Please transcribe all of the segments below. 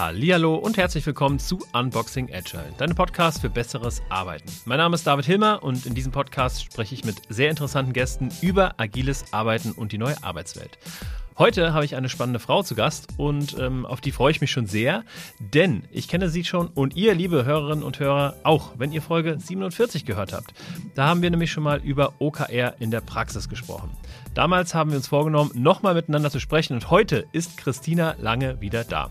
Hallihallo und herzlich willkommen zu Unboxing Agile, deinem Podcast für besseres Arbeiten. Mein Name ist David Hilmer und in diesem Podcast spreche ich mit sehr interessanten Gästen über agiles Arbeiten und die neue Arbeitswelt. Heute habe ich eine spannende Frau zu Gast und ähm, auf die freue ich mich schon sehr, denn ich kenne sie schon und ihr, liebe Hörerinnen und Hörer, auch, wenn ihr Folge 47 gehört habt. Da haben wir nämlich schon mal über OKR in der Praxis gesprochen. Damals haben wir uns vorgenommen, nochmal miteinander zu sprechen und heute ist Christina Lange wieder da.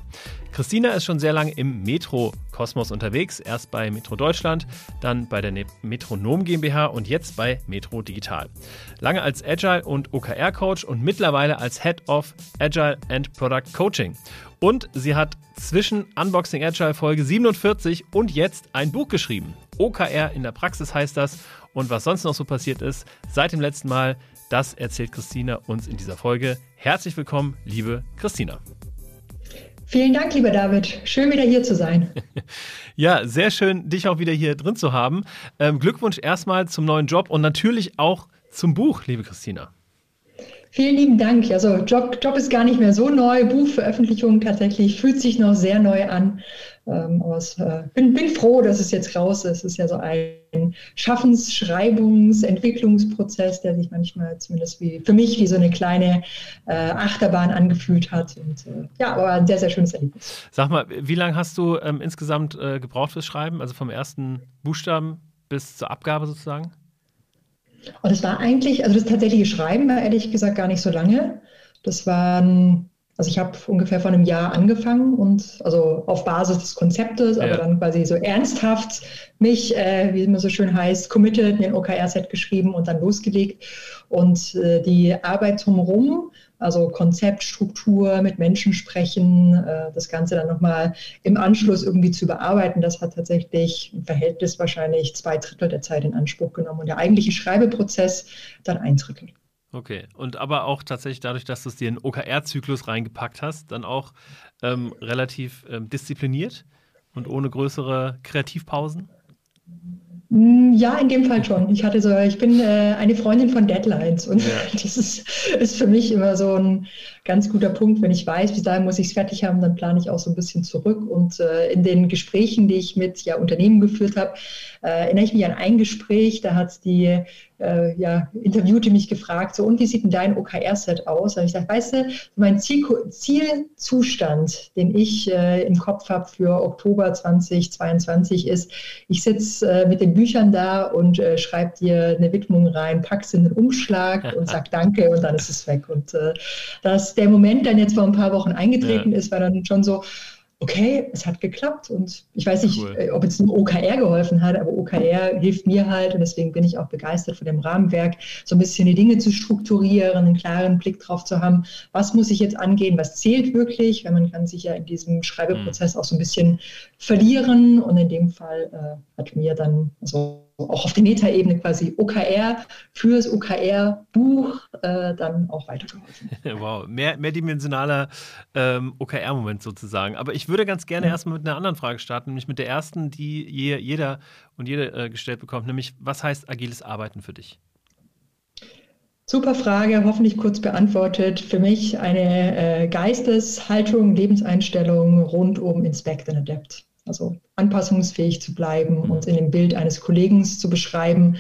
Christina ist schon sehr lange im Metro-Kosmos unterwegs, erst bei Metro Deutschland, dann bei der Metronom GmbH und jetzt bei Metro Digital. Lange als Agile und OKR-Coach und mittlerweile als Head of Agile and Product Coaching. Und sie hat zwischen Unboxing Agile Folge 47 und jetzt ein Buch geschrieben. OKR in der Praxis heißt das. Und was sonst noch so passiert ist seit dem letzten Mal, das erzählt Christina uns in dieser Folge. Herzlich willkommen, liebe Christina. Vielen Dank, lieber David. Schön wieder hier zu sein. ja, sehr schön, dich auch wieder hier drin zu haben. Ähm, Glückwunsch erstmal zum neuen Job und natürlich auch zum Buch, liebe Christina. Vielen lieben Dank. Also Job, Job ist gar nicht mehr so neu. Buchveröffentlichung tatsächlich fühlt sich noch sehr neu an. Ähm, aber ich äh, bin, bin froh, dass es jetzt raus ist. Es ist ja so ein Schaffens-, Schreibungs-, Entwicklungsprozess, der sich manchmal zumindest wie für mich wie so eine kleine äh, Achterbahn angefühlt hat. Und äh, ja, aber ein sehr, sehr schönes Erlebnis. Sag mal, wie lange hast du ähm, insgesamt äh, gebraucht fürs Schreiben? Also vom ersten Buchstaben bis zur Abgabe sozusagen? Und es war eigentlich, also das tatsächliche Schreiben war ehrlich gesagt gar nicht so lange. Das waren, also ich habe ungefähr vor einem Jahr angefangen und also auf Basis des Konzeptes, ja. aber dann quasi so ernsthaft mich, äh, wie es immer so schön heißt, committed, in den OKR-Set geschrieben und dann losgelegt. Und äh, die Arbeit drumherum also Konzept, Struktur, mit Menschen sprechen, äh, das Ganze dann nochmal im Anschluss irgendwie zu bearbeiten, das hat tatsächlich im Verhältnis wahrscheinlich zwei Drittel der Zeit in Anspruch genommen und der eigentliche Schreibeprozess dann ein Drittel. Okay, und aber auch tatsächlich dadurch, dass du es dir in OKR-Zyklus reingepackt hast, dann auch ähm, relativ ähm, diszipliniert und ohne größere Kreativpausen? Mm, ja, in dem Fall schon. Ich hatte so, ich bin äh, eine Freundin von Deadlines und ja. das ist, ist für mich immer so ein ganz guter Punkt. Wenn ich weiß, bis dahin muss ich es fertig haben, dann plane ich auch so ein bisschen zurück. Und äh, in den Gesprächen, die ich mit ja, Unternehmen geführt habe, äh, erinnere ich mich an ein Gespräch, da hat die äh, ja, Interviewte mich gefragt, so, und wie sieht denn dein OKR-Set aus? Habe ich gesagt, weißt du, mein Ziel, Zielzustand, den ich äh, im Kopf habe für Oktober 2022 ist, ich sitze äh, mit den Büchern da und äh, schreibe dir eine Widmung rein, pack's in den Umschlag und sag Danke und dann ist es weg. Und äh, dass der Moment dann jetzt vor ein paar Wochen eingetreten ja. ist, war dann schon so, okay, es hat geklappt. Und ich weiß nicht, cool. Äh, ob es dem OKR geholfen hat, aber OKR hilft mir halt und deswegen bin ich auch begeistert von dem Rahmenwerk, so ein bisschen die Dinge zu strukturieren, einen klaren Blick drauf zu haben, was muss ich jetzt angehen, was zählt wirklich, weil man kann sich ja in diesem Schreibeprozess mhm. auch so ein bisschen verlieren und in dem Fall äh, hat mir dann so auch auf der Metaebene quasi OKR fürs OKR-Buch äh, dann auch weitergeholfen. Wow, mehr, mehrdimensionaler ähm, OKR-Moment sozusagen. Aber ich würde ganz gerne mhm. erstmal mit einer anderen Frage starten, nämlich mit der ersten, die je, jeder und jede äh, gestellt bekommt, nämlich was heißt agiles Arbeiten für dich? Super Frage, hoffentlich kurz beantwortet. Für mich eine äh, Geisteshaltung, Lebenseinstellung rund um Inspect and Adapt also anpassungsfähig zu bleiben mhm. und in dem Bild eines Kollegen zu beschreiben,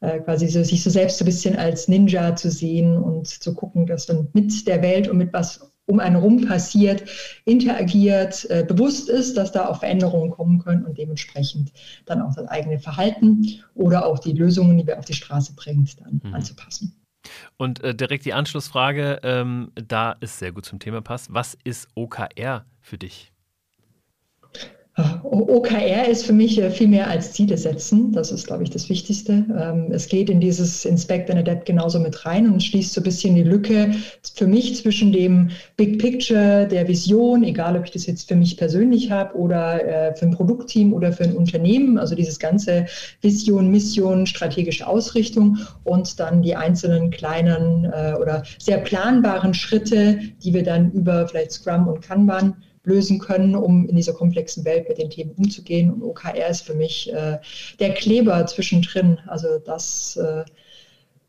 äh, quasi so, sich so selbst so ein bisschen als Ninja zu sehen und zu gucken, dass man mit der Welt und mit was um einen rum passiert, interagiert, äh, bewusst ist, dass da auch Veränderungen kommen können und dementsprechend dann auch das eigene Verhalten oder auch die Lösungen, die wir auf die Straße bringt, dann mhm. anzupassen. Und äh, direkt die Anschlussfrage, ähm, da es sehr gut zum Thema passt. Was ist OKR für dich? OKR ist für mich äh, viel mehr als Ziele setzen. Das ist, glaube ich, das Wichtigste. Ähm, es geht in dieses Inspect and Adapt genauso mit rein und schließt so ein bisschen die Lücke für mich zwischen dem Big Picture, der Vision, egal ob ich das jetzt für mich persönlich habe oder äh, für ein Produktteam oder für ein Unternehmen, also dieses ganze Vision, Mission, strategische Ausrichtung und dann die einzelnen kleinen äh, oder sehr planbaren Schritte, die wir dann über vielleicht Scrum und Kanban lösen können, um in dieser komplexen Welt mit den Themen umzugehen. Und OKR ist für mich äh, der Kleber zwischendrin. Also das, äh,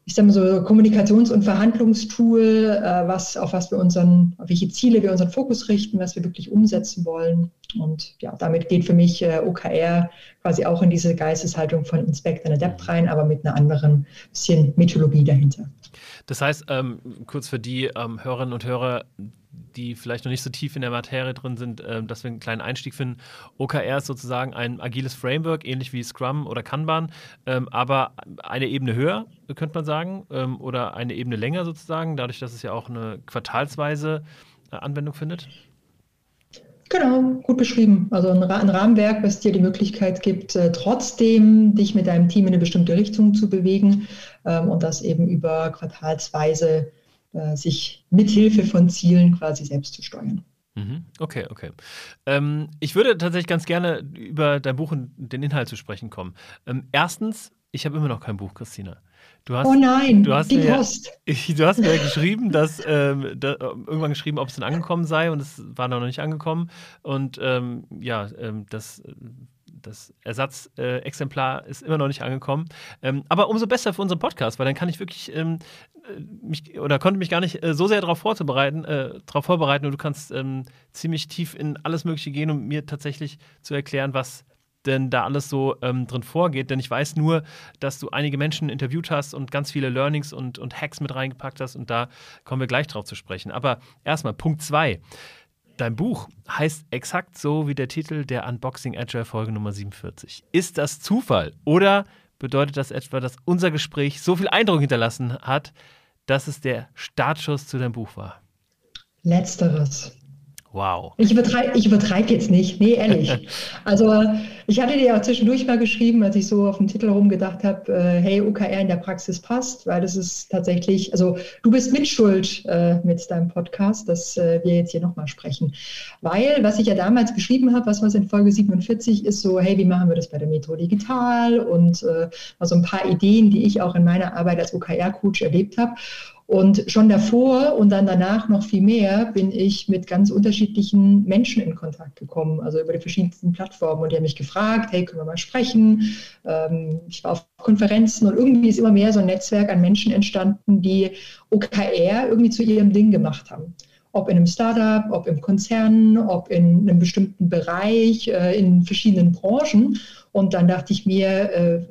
ich sage mal so, Kommunikations- und Verhandlungstool, äh, was, auf was wir unseren, auf welche Ziele wir unseren Fokus richten, was wir wirklich umsetzen wollen. Und ja, damit geht für mich äh, OKR quasi auch in diese Geisteshaltung von Inspect and Adapt rein, aber mit einer anderen bisschen Mythologie dahinter. Das heißt, ähm, kurz für die ähm, Hörerinnen und Hörer, die vielleicht noch nicht so tief in der Materie drin sind, äh, dass wir einen kleinen Einstieg finden. OKR ist sozusagen ein agiles Framework, ähnlich wie Scrum oder Kanban, ähm, aber eine Ebene höher, könnte man sagen, ähm, oder eine Ebene länger sozusagen, dadurch, dass es ja auch eine quartalsweise äh, Anwendung findet. Genau, gut beschrieben. Also ein, ein, Rahmenwerk, was dir die Möglichkeit gibt, äh, trotzdem dich mit deinem Team in eine bestimmte Richtung zu bewegen ähm, und das eben über quartalsweise äh, sich mithilfe von Zielen quasi selbst zu steuern. Mhm. Okay, okay. Ähm, ich würde tatsächlich ganz gerne über dein Buch und den Inhalt zu sprechen kommen. Ähm, erstens, ich habe immer noch kein Buch, Christina. Hast, oh nein, du hast die mir, Post. Du hast mir geschrieben, dass ähm, da, irgendwann geschrieben, ob es denn angekommen sei und es war noch nicht angekommen. Und ähm, ja, ähm, das das Ersatzexemplar ist immer noch nicht angekommen. Ähm, aber umso besser für unseren Podcast, weil dann kann ich wirklich ähm, äh, mich oder konnte mich gar nicht äh, so sehr darauf vorzubereiten, äh, darauf vorbereiten und du kannst ähm, ziemlich tief in alles Mögliche gehen, um mir tatsächlich zu erklären, was denn da alles so ähm, drin vorgeht. Denn ich weiß nur, dass du einige Menschen interviewt hast und ganz viele Learnings und, und Hacks mit reingepackt hast und da kommen wir gleich drauf zu sprechen. Aber erstmal Punkt zwei. Dein Buch heißt exakt so wie der Titel der Unboxing Agile Folge Nummer 47. Ist das Zufall oder bedeutet das etwa, dass unser Gespräch so viel Eindruck hinterlassen hat, dass es der Startschuss zu deinem Buch war? Letzteres. Wow. Ich übertreibe ich übertreib jetzt nicht, nee, ehrlich. Also ich hatte dir ja zwischendurch mal geschrieben, als ich so auf den Titel rumgedacht habe, äh, hey, OKR in der Praxis passt, weil das ist tatsächlich, also du bist mitschuld äh, mit deinem Podcast, dass äh, wir jetzt hier nochmal sprechen. Weil, was ich ja damals beschrieben habe, was was in Folge 47 ist, so, hey, wie machen wir das bei der Metro Digital und äh, also ein paar Ideen, die ich auch in meiner Arbeit als OKR-Coach erlebt habe. Und schon davor und dann danach noch viel mehr bin ich mit ganz unterschiedlichen Menschen in Kontakt gekommen, also über die verschiedensten Plattformen. Und die haben mich gefragt, hey, können wir mal sprechen? Ähm, ich war auf Konferenzen und irgendwie ist immer mehr so ein Netzwerk an Menschen entstanden, die OKR irgendwie zu ihrem Ding gemacht haben ob in einem Startup, ob im Konzern, ob in einem bestimmten Bereich, äh, in verschiedenen Branchen. Und dann dachte ich mir, äh,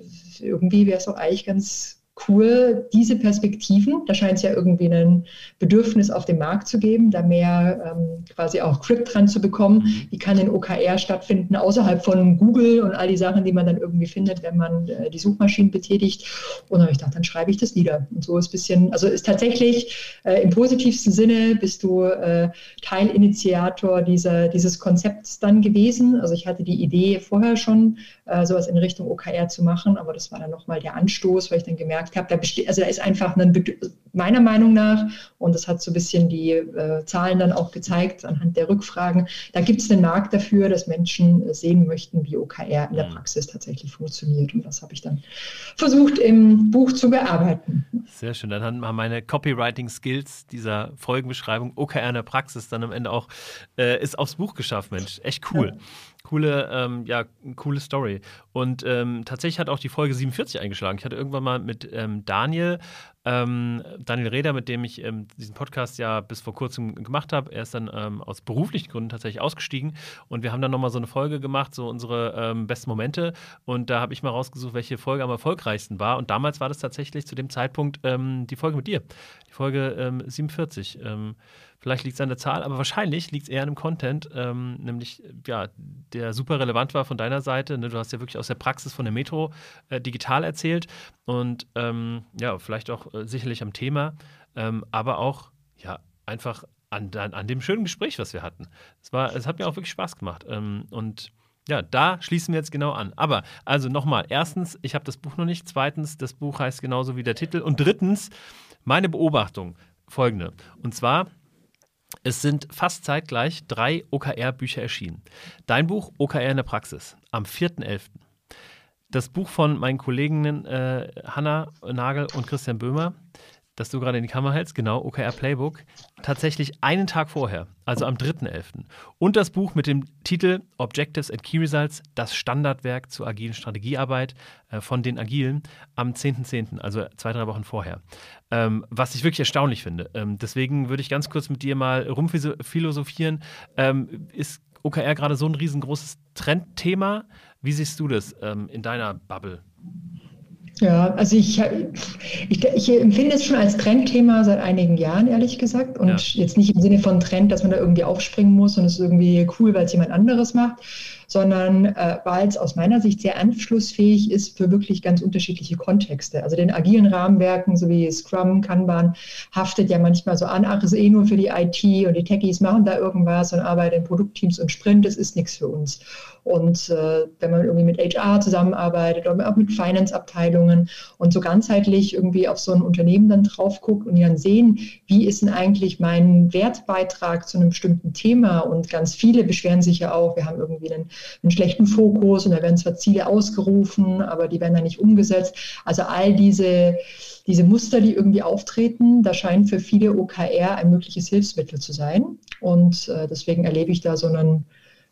irgendwie wäre es auch eigentlich ganz cool, diese Perspektiven, da scheint es ja irgendwie ein Bedürfnis auf dem Markt zu geben, da mehr ähm, quasi auch Grip dran zu bekommen. Mhm. Wie kann ein OKR stattfinden außerhalb von Google und all die Sachen, die man dann irgendwie findet, wenn man äh, die Suchmaschinen betätigt. Und dann habe ich gedacht, dann schreibe ich das nieder. Und so ist ein bisschen, also ist tatsächlich äh, im positivsten Sinne bist du äh, Teilinitiator dieser, dieses Konzepts dann gewesen. Also ich hatte die Idee vorher schon, äh, sowas in Richtung OKR zu machen, aber das war dann nochmal der Anstoß, weil ich dann gemerkt gemerkt habe, da besteht, also da ist einfach ein meiner Meinung nach, und das hat so ein bisschen die äh, Zahlen dann auch gezeigt anhand der Rückfragen, da gibt es einen Markt dafür, dass Menschen sehen möchten, wie OKR in der mhm. Praxis tatsächlich funktioniert. Und das habe ich dann versucht im Buch zu bearbeiten. Sehr schön. Dann haben meine Copywriting-Skills dieser Folgenbeschreibung OKR in der Praxis dann am Ende auch äh, ist aufs Buch geschafft, Mensch. Echt cool. Ja coole, ähm, ja, coole Story. Und ähm, tatsächlich hat auch die Folge 47 eingeschlagen. Ich hatte irgendwann mal mit ähm, Daniel, ähm, Daniel Reder, mit dem ich ähm, diesen Podcast ja bis vor kurzem gemacht habe. Er ist dann ähm, aus beruflichen Gründen tatsächlich ausgestiegen. Und wir haben dann nochmal so eine Folge gemacht, so unsere besten Momente. Und da habe ich mal rausgesucht, welche Folge am erfolgreichsten war. Und damals war das tatsächlich zu dem Zeitpunkt die Folge mit dir, die Folge 47. Vielleicht liegt es an der Zahl, aber wahrscheinlich liegt es eher an dem Content, ähm, nämlich ja, der super relevant war von deiner Seite. Ne? Du hast ja wirklich aus der Praxis von der Metro äh, digital erzählt und ähm, ja, vielleicht auch äh, sicherlich am Thema, ähm, aber auch ja einfach an, an, an, dem schönen Gespräch, was wir hatten. Es, war, es hat mir auch wirklich Spaß gemacht ähm, und ja, da schließen wir jetzt genau an. Aber also nochmal, erstens, ich habe das Buch noch nicht. Zweitens, das Buch heißt genauso wie der Titel. Und drittens, meine Beobachtung folgende. Und zwar es sind fast zeitgleich drei OKR-Bücher erschienen. Dein Buch OKR in der Praxis am 4.11. Das Buch von meinen Kolleginnen äh, Hanna Nagel und Christian Böhmer, das du gerade in die Kamera hältst, genau, OKR Playbook, tatsächlich einen Tag vorher, also am 3.11. Und das Buch mit dem Titel Objectives and Key Results, das Standardwerk zur agilen Strategiearbeit äh, von den Agilen am 10.10., .10., also zwei, drei Wochen vorher. Ähm, was ich wirklich erstaunlich finde. Ähm, deswegen würde ich ganz kurz mit dir mal rumphilosophieren. Ähm, ist OKR gerade so ein riesengroßes Trendthema? Wie siehst du das in deiner Bubble? Ja, also ich, ich, ich, empfinde es schon als Trendthema seit einigen Jahren, ehrlich gesagt. Und ja. jetzt nicht im Sinne von Trend, dass man da irgendwie aufspringen muss und es ist irgendwie cool, weil es jemand anderes macht, sondern äh, weil es aus meiner Sicht sehr anschlussfähig ist für wirklich ganz unterschiedliche Kontexte. Also den agilen Rahmenwerken, so wie Scrum, Kanban, haftet ja manchmal so an, ach, ist eh nur für die IT und die Techies machen da irgendwas und arbeiten in Produktteams und Sprint, das ist nichts für uns. Und äh, wenn man irgendwie mit HR zusammenarbeitet oder auch mit Finance-Abteilungen und so ganzheitlich irgendwie auf so ein Unternehmen dann drauf guckt und dann sehen, wie ist denn eigentlich mein Wertbeitrag zu einem bestimmten Thema? Und ganz viele beschweren sich ja auch, wir haben irgendwie einen, einen schlechten Fokus und da werden zwar Ziele ausgerufen, aber die werden dann nicht umgesetzt. Also all diese diese Muster, die irgendwie auftreten, da scheint für viele OKR ein mögliches Hilfsmittel zu sein. Und äh, deswegen erlebe ich da so einen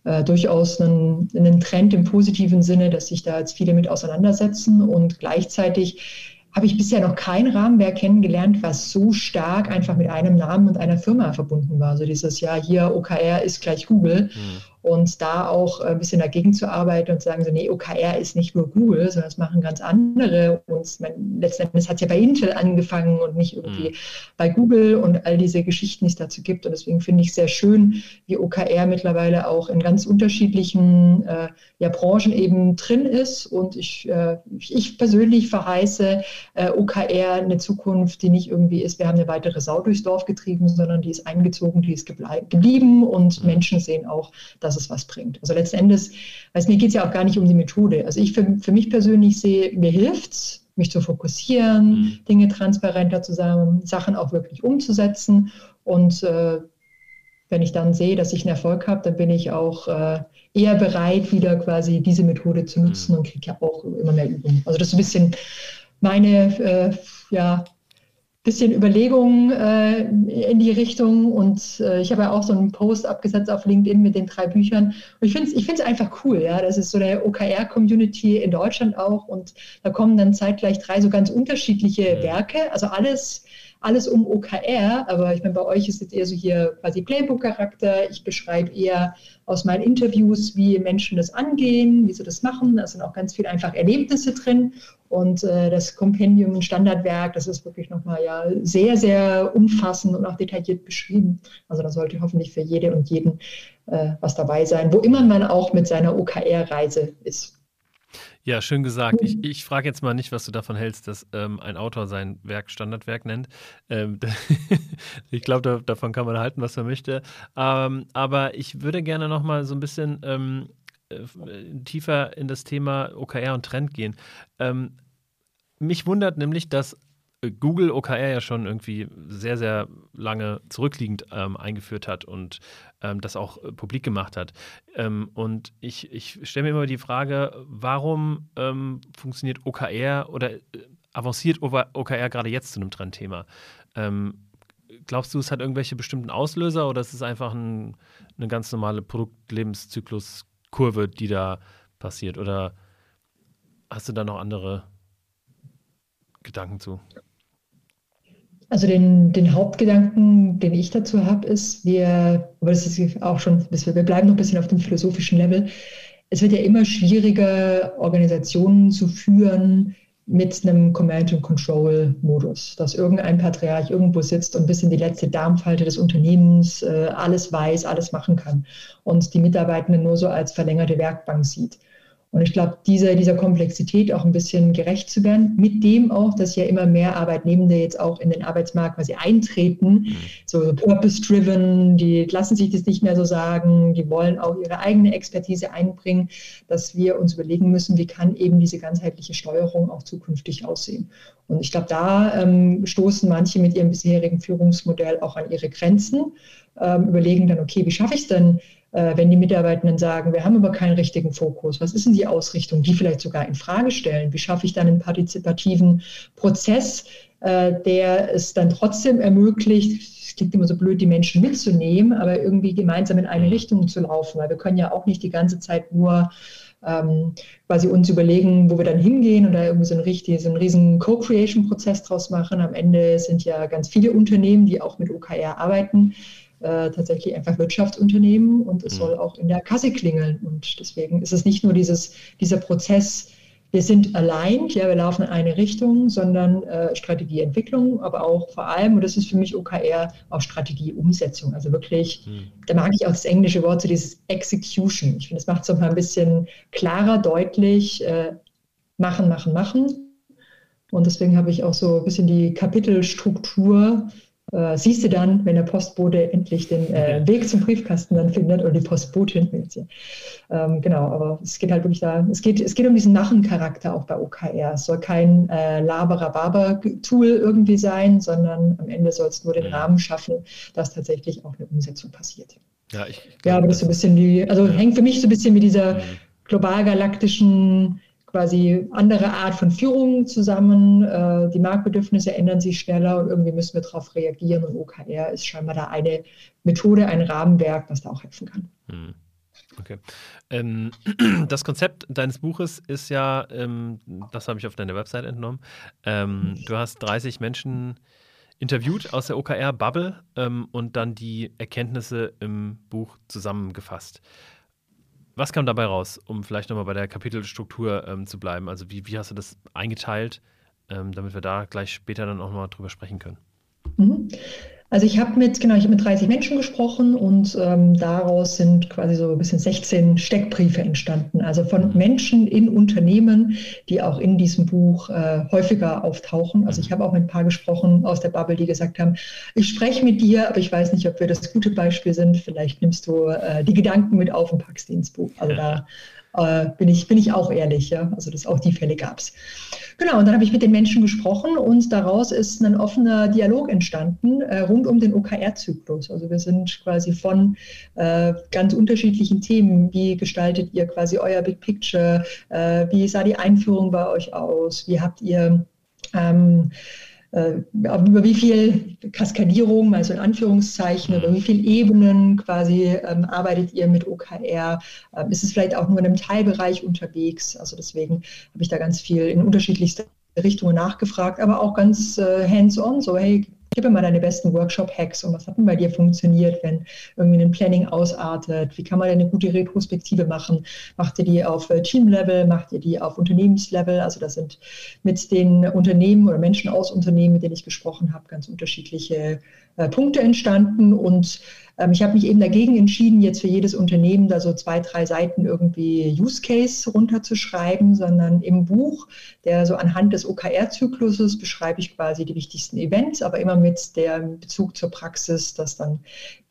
äh, durchaus einen, einen Trend im positiven Sinne, dass sich da jetzt viele mit auseinandersetzen und gleichzeitig habe ich bisher noch kein Rahmenwerk kennengelernt, was so stark einfach mit einem Namen und einer Firma verbunden war. Also dieses Jahr hier OKR ist gleich Google. Mhm und da auch ein bisschen dagegen zu arbeiten und zu sagen, so, nee, OKR ist nicht nur Google, sondern das machen ganz andere. Und mein, letzten Endes hat es ja bei Intel angefangen und nicht irgendwie mhm. bei Google und all diese Geschichten, die es dazu gibt. Und deswegen finde ich sehr schön, wie OKR mittlerweile auch in ganz unterschiedlichen äh, ja, Branchen eben drin ist. Und ich, äh, ich persönlich verheiße äh, OKR eine Zukunft, die nicht irgendwie ist, wir haben eine weitere Sau durchs Dorf getrieben, sondern die ist eingezogen, die ist geblieben und mhm. Menschen sehen auch, dass dass es was bringt. Also letzten Endes, weil mir geht es ja auch gar nicht um die Methode. Also ich für, für mich persönlich sehe, mir hilft es, mich zu fokussieren, mhm. Dinge transparenter zusammen, Sachen auch wirklich umzusetzen. Und äh, wenn ich dann sehe, dass ich einen Erfolg habe, dann bin ich auch äh, eher bereit, wieder quasi diese Methode zu nutzen mhm. und kriege ja auch immer mehr Übung. Also das ist ein bisschen meine äh, ja, bisschen Überlegungen äh, in die Richtung. Und äh, ich habe ja auch so einen Post abgesetzt auf LinkedIn mit den drei Büchern. Und ich finde es ich find's einfach cool, ja, das ist so eine OKR-Community in Deutschland auch. Und da kommen dann zeitgleich drei so ganz unterschiedliche Werke, also alles alles um OKR, aber ich meine, bei euch ist jetzt eher so hier quasi Playbook-Charakter. Ich beschreibe eher aus meinen Interviews, wie Menschen das angehen, wie sie das machen. Da sind auch ganz viele einfach Erlebnisse drin. Und äh, das Kompendium Standardwerk, das ist wirklich nochmal ja sehr, sehr umfassend und auch detailliert beschrieben. Also da sollte hoffentlich für jede und jeden äh, was dabei sein, wo immer man auch mit seiner OKR-Reise ist. Ja, schön gesagt. Ich, mhm. ich frage jetzt mal nicht, was du davon hältst, dass ähm, ein Autor sein Werk Standardwerk nennt. Ähm, ich glaube, da, davon kann man halten, was man möchte. Ähm, aber ich würde gerne noch mal so ein bisschen ähm, äh, tiefer in das Thema OKR und Trend gehen. Ähm, mich wundert nämlich, dass Google OKR ja schon irgendwie sehr, sehr lange zurückliegend ähm, eingeführt hat und ähm, das auch äh, publik gemacht hat. Ähm, und ich, ich stelle mir immer die Frage, warum ähm, funktioniert OKR oder äh, avanciert OKR gerade jetzt zu einem Trendthema? Ähm, glaubst du, es hat irgendwelche bestimmten Auslöser oder ist es einfach ein, eine ganz normale Produktlebenszykluskurve, die da passiert? Oder hast du da noch andere Gedanken zu? Also den, den Hauptgedanken, den ich dazu habe, ist, wir, aber das ist auch schon, wir bleiben noch ein bisschen auf dem philosophischen Level. Es wird ja immer schwieriger, Organisationen zu führen mit einem Command-and-Control-Modus, dass irgendein Patriarch irgendwo sitzt und bis in die letzte Darmfalte des Unternehmens äh, alles weiß, alles machen kann und die Mitarbeitenden nur so als verlängerte Werkbank sieht. Und ich glaube, dieser, dieser Komplexität auch ein bisschen gerecht zu werden, mit dem auch, dass ja immer mehr Arbeitnehmende jetzt auch in den Arbeitsmarkt quasi eintreten, mhm. so purpose-driven, die lassen sich das nicht mehr so sagen, die wollen auch ihre eigene Expertise einbringen, dass wir uns überlegen müssen, wie kann eben diese ganzheitliche Steuerung auch zukünftig aussehen. Und ich glaube, da ähm, stoßen manche mit ihrem bisherigen Führungsmodell auch an ihre Grenzen, ähm, überlegen dann, okay, wie schaffe ich es denn, wenn die Mitarbeitenden sagen, wir haben aber keinen richtigen Fokus, was ist denn die Ausrichtung, die vielleicht sogar in Frage stellen? Wie schaffe ich dann einen partizipativen Prozess, äh, der es dann trotzdem ermöglicht, es klingt immer so blöd, die Menschen mitzunehmen, aber irgendwie gemeinsam in eine Richtung zu laufen, weil wir können ja auch nicht die ganze Zeit nur ähm, quasi uns überlegen, wo wir dann hingehen und da irgendwie so einen, richtig, so einen riesen Co-Creation-Prozess draus machen. Am Ende sind ja ganz viele Unternehmen, die auch mit OKR arbeiten, äh, tatsächlich einfach Wirtschaftsunternehmen und es mhm. soll auch in der Kasse klingeln. Und deswegen ist es nicht nur dieses, dieser Prozess, wir sind allein, ja, wir laufen in eine Richtung, sondern äh, Strategieentwicklung, aber auch vor allem, und das ist für mich OKR, auch Strategieumsetzung. Also wirklich, hm. da mag ich auch das englische Wort, so dieses Execution. Ich finde, das macht es mal ein bisschen klarer, deutlich, äh, machen, machen, machen. Und deswegen habe ich auch so ein bisschen die Kapitelstruktur äh, siehst du dann, wenn der Postbote endlich den äh, Weg zum Briefkasten dann findet oder die Postbotin. Ähm, genau, aber es geht halt wirklich da, es geht, es geht um diesen Nachencharakter auch bei OKR. Es soll kein äh, Laberababer-Tool irgendwie sein, sondern am Ende soll es nur den Rahmen schaffen, dass tatsächlich auch eine Umsetzung passiert. Ja, ich, ich ja aber das ist so ein bisschen wie, also ja. hängt für mich so ein bisschen mit dieser mhm. global-galaktischen quasi andere Art von Führung zusammen. Äh, die Marktbedürfnisse ändern sich schneller und irgendwie müssen wir darauf reagieren. Und OKR ist scheinbar da eine Methode, ein Rahmenwerk, das da auch helfen kann. Hm. Okay. Ähm, das Konzept deines Buches ist ja, ähm, das habe ich auf deiner Website entnommen, ähm, du hast 30 Menschen interviewt aus der OKR-Bubble ähm, und dann die Erkenntnisse im Buch zusammengefasst. Was kam dabei raus, um vielleicht nochmal bei der Kapitelstruktur ähm, zu bleiben? Also wie, wie hast du das eingeteilt, ähm, damit wir da gleich später dann auch mal drüber sprechen können? Mhm. Also ich habe mit, genau, ich habe mit 30 Menschen gesprochen und ähm, daraus sind quasi so ein bisschen 16 Steckbriefe entstanden. Also von Menschen in Unternehmen, die auch in diesem Buch äh, häufiger auftauchen. Also ich habe auch mit ein paar gesprochen aus der Bubble, die gesagt haben, ich spreche mit dir, aber ich weiß nicht, ob wir das gute Beispiel sind. Vielleicht nimmst du äh, die Gedanken mit auf und packst die ins Buch. Also da äh, bin, ich, bin ich auch ehrlich. Ja? Also das, auch die Fälle gab es. Genau, und dann habe ich mit den Menschen gesprochen und daraus ist ein offener Dialog entstanden äh, rund um den OKR-Zyklus. Also wir sind quasi von äh, ganz unterschiedlichen Themen. Wie gestaltet ihr quasi euer Big Picture? Äh, wie sah die Einführung bei euch aus? Wie habt ihr ähm, äh, über wie viel Kaskadierung, also in Anführungszeichen, über wie viele Ebenen quasi ähm, arbeitet ihr mit OKR? Ähm, ist es vielleicht auch nur in einem Teilbereich unterwegs? Also deswegen habe ich da ganz viel in unterschiedlichste Richtungen nachgefragt, aber auch ganz äh, hands-on, so hey, Gib mir mal deine besten Workshop-Hacks und was hat denn bei dir funktioniert, wenn irgendwie ein Planning ausartet? Wie kann man denn eine gute Retrospektive machen? Macht ihr die auf äh, Team-Level? Macht ihr die auf Unternehmenslevel? Also das sind mit den Unternehmen oder Menschen aus Unternehmen, mit denen ich gesprochen habe, ganz unterschiedliche äh, Punkte entstanden und ähm, ich habe mich eben dagegen entschieden, jetzt für jedes Unternehmen da so zwei, drei Seiten irgendwie Use Case runterzuschreiben, sondern im Buch, der so anhand des OKR-Zykluses beschreibe ich quasi die wichtigsten Events, aber immer mit dem Bezug zur Praxis, dass dann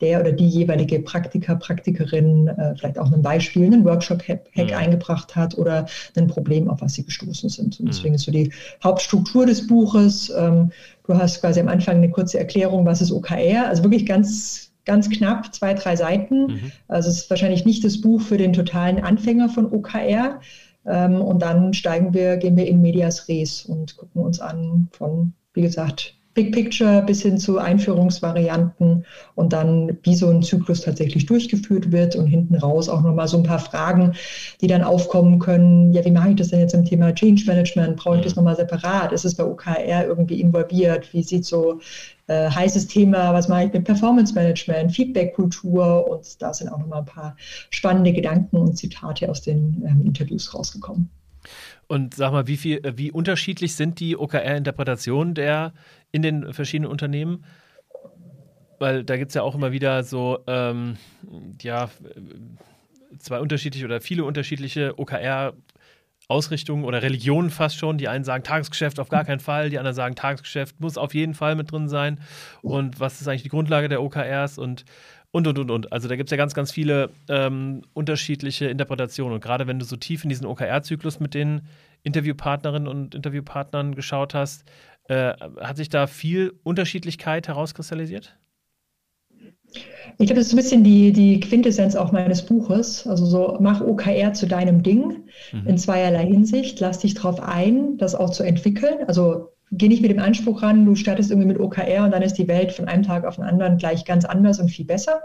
der oder die jeweilige Praktiker, Praktikerin äh, vielleicht auch ein Beispiel, einen Workshop-Hack mhm. eingebracht hat oder ein Problem, auf was sie gestoßen sind. Und mhm. deswegen ist so die Hauptstruktur des Buches. Ähm, du hast quasi am Anfang eine kurze Erklärung, was ist OKR, also wirklich ganz ganz knapp, zwei, drei Seiten. Mhm. Also es ist wahrscheinlich nicht das Buch für den totalen Anfänger von OKR. Ähm, und dann steigen wir, gehen wir in Medias Res und gucken uns an von, wie gesagt, Big Picture bis hin zu Einführungsvarianten und dann, wie so ein Zyklus tatsächlich durchgeführt wird und hinten raus auch nochmal so ein paar Fragen, die dann aufkommen können. Ja, wie mache ich das denn jetzt im Thema Change Management? Brauche ich das nochmal separat? Ist es bei OKR irgendwie involviert? Wie sieht so äh, heißes Thema, was mache ich mit Performance Management, Feedback-Kultur und da sind auch nochmal ein paar spannende Gedanken und Zitate aus den ähm, Interviews rausgekommen. Und sag mal, wie, viel, wie unterschiedlich sind die OKR-Interpretationen der in den verschiedenen Unternehmen? Weil da gibt es ja auch immer wieder so, ähm, ja, zwei unterschiedliche oder viele unterschiedliche OKR Ausrichtungen oder Religionen fast schon. Die einen sagen Tagesgeschäft auf gar keinen Fall, die anderen sagen Tagesgeschäft muss auf jeden Fall mit drin sein. Und was ist eigentlich die Grundlage der OKRs und und und und und. Also da gibt es ja ganz, ganz viele ähm, unterschiedliche Interpretationen. Und gerade wenn du so tief in diesen OKR-Zyklus mit den Interviewpartnerinnen und Interviewpartnern geschaut hast, äh, hat sich da viel Unterschiedlichkeit herauskristallisiert? Ich glaube, das ist ein bisschen die, die Quintessenz auch meines Buches. Also so, mach OKR zu deinem Ding mhm. in zweierlei Hinsicht. Lass dich darauf ein, das auch zu entwickeln. Also geh nicht mit dem Anspruch ran, du startest irgendwie mit OKR und dann ist die Welt von einem Tag auf den anderen gleich ganz anders und viel besser.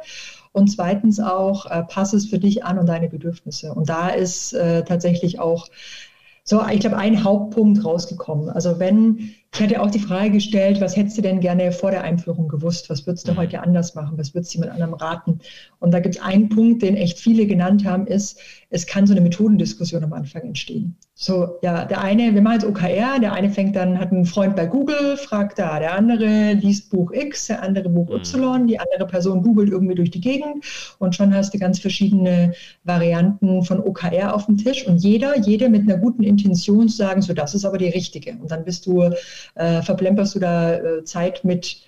Und zweitens auch, äh, pass es für dich an und deine Bedürfnisse. Und da ist äh, tatsächlich auch so, ich glaube, ein Hauptpunkt rausgekommen. Also wenn, ich hatte auch die Frage gestellt, was hättest du denn gerne vor der Einführung gewusst? Was würdest du mhm. heute anders machen? Was würdest du jemand anderem raten? Und da gibt es einen Punkt, den echt viele genannt haben, ist, es kann so eine Methodendiskussion am Anfang entstehen. So, ja, der eine, wir machen jetzt OKR, der eine fängt dann, hat einen Freund bei Google, fragt da, der andere liest Buch X, der andere Buch mhm. Y, die andere Person googelt irgendwie durch die Gegend und schon hast du ganz verschiedene Varianten von OKR auf dem Tisch und jeder, jede mit einer guten Intention sagen, so, das ist aber die richtige. Und dann bist du, äh, verplemperst du da äh, Zeit mit